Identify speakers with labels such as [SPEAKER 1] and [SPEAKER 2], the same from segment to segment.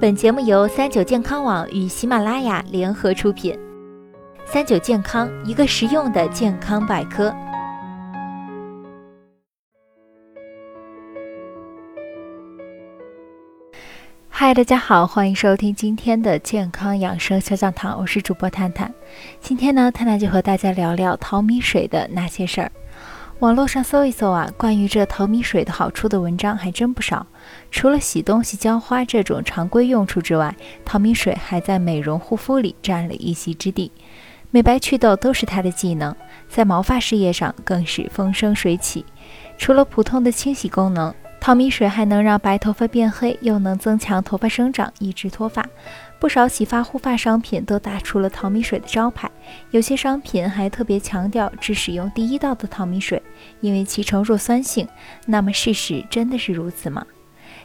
[SPEAKER 1] 本节目由三九健康网与喜马拉雅联合出品。三九健康，一个实用的健康百科。嗨，大家好，欢迎收听今天的健康养生小讲堂，我是主播探探。今天呢，探探就和大家聊聊淘米水的那些事儿。网络上搜一搜啊，关于这淘米水的好处的文章还真不少。除了洗东西、浇花这种常规用处之外，淘米水还在美容护肤里占了一席之地。美白祛痘都是它的技能，在毛发事业上更是风生水起。除了普通的清洗功能，淘米水还能让白头发变黑，又能增强头发生长，抑制脱发。不少洗发护发商品都打出了淘米水的招牌，有些商品还特别强调只使用第一道的淘米水，因为其呈弱酸性。那么事实真的是如此吗？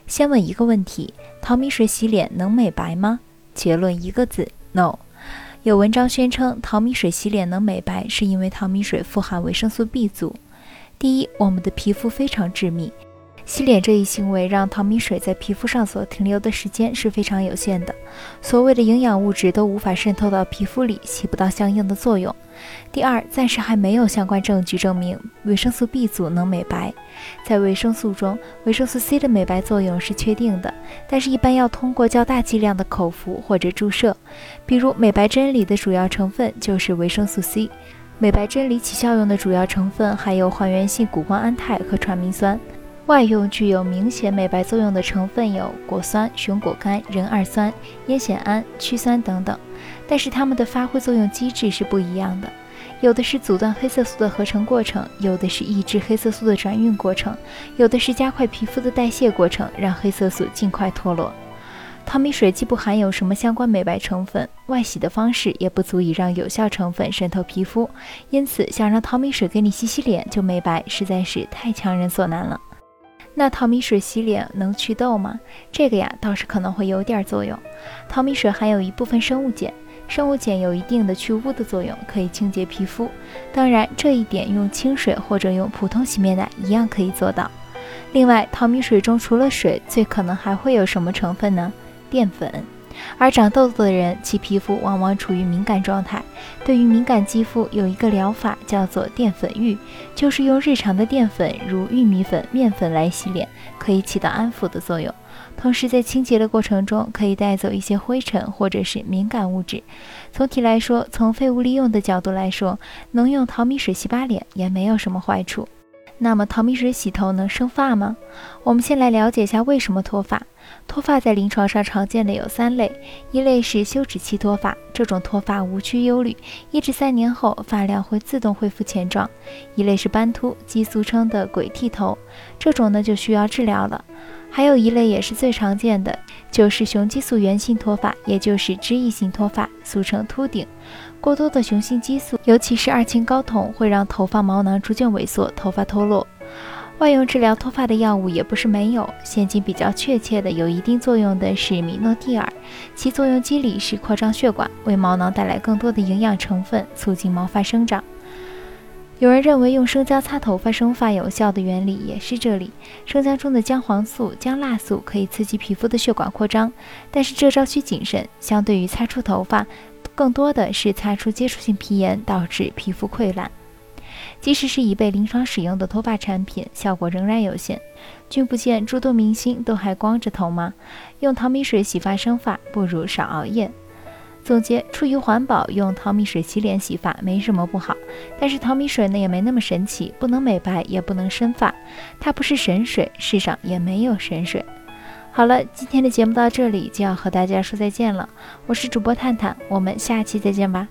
[SPEAKER 1] 先问一个问题：淘米水洗脸能美白吗？结论一个字：no。有文章宣称淘米水洗脸能美白，是因为淘米水富含维生素 B 族。第一，我们的皮肤非常致密，洗脸这一行为让淘米水在皮肤上所停留的时间是非常有限的，所谓的营养物质都无法渗透到皮肤里，起不到相应的作用。第二，暂时还没有相关证据证明维生素 B 组能美白。在维生素中，维生素 C 的美白作用是确定的，但是一般要通过较大剂量的口服或者注射。比如美白针里的主要成分就是维生素 C。美白针里起效用的主要成分还有还原性谷胱甘肽和传明酸。外用具有明显美白作用的成分有果酸、熊果苷、壬二酸、烟酰胺、曲酸等等，但是它们的发挥作用机制是不一样的。有的是阻断黑色素的合成过程，有的是抑制黑色素的转运过程，有的是加快皮肤的代谢过程，让黑色素尽快脱落。淘米水既不含有什么相关美白成分，外洗的方式也不足以让有效成分渗透皮肤，因此想让淘米水给你洗洗脸就美白，实在是太强人所难了。那淘米水洗脸能祛痘吗？这个呀倒是可能会有点作用。淘米水含有一部分生物碱。生物碱有一定的去污的作用，可以清洁皮肤。当然，这一点用清水或者用普通洗面奶一样可以做到。另外，淘米水中除了水，最可能还会有什么成分呢？淀粉。而长痘痘的人，其皮肤往往处于敏感状态。对于敏感肌肤，有一个疗法叫做淀粉浴，就是用日常的淀粉，如玉米粉、面粉来洗脸，可以起到安抚的作用。同时，在清洁的过程中，可以带走一些灰尘或者是敏感物质。总体来说，从废物利用的角度来说，能用淘米水洗把脸也没有什么坏处。那么，淘米水洗头能生发吗？我们先来了解一下为什么脱发。脱发在临床上常见的有三类，一类是休止期脱发，这种脱发无需忧虑，一至三年后发量会自动恢复前状；一类是斑秃，即俗称的鬼剃头，这种呢就需要治疗了。还有一类也是最常见的，就是雄激素源性脱发，也就是脂溢性脱发，俗称秃顶。过多的雄性激素，尤其是二氢睾酮，会让头发毛囊逐渐萎缩，头发脱落。外用治疗脱发的药物也不是没有，现今比较确切的有一定作用的是米诺地尔，其作用机理是扩张血管，为毛囊带来更多的营养成分，促进毛发生长。有人认为用生姜擦头发生发有效的原理也是这里。生姜中的姜黄素、姜辣素可以刺激皮肤的血管扩张，但是这招需谨慎。相对于擦出头发，更多的是擦出接触性皮炎，导致皮肤溃烂。即使是已被临床使用的脱发产品，效果仍然有限。君不见诸多明星都还光着头吗？用淘米水洗发生发，不如少熬夜。总结：出于环保，用淘米水洗脸洗发没什么不好。但是淘米水呢也没那么神奇，不能美白，也不能生发，它不是神水，世上也没有神水。好了，今天的节目到这里就要和大家说再见了。我是主播探探，我们下期再见吧。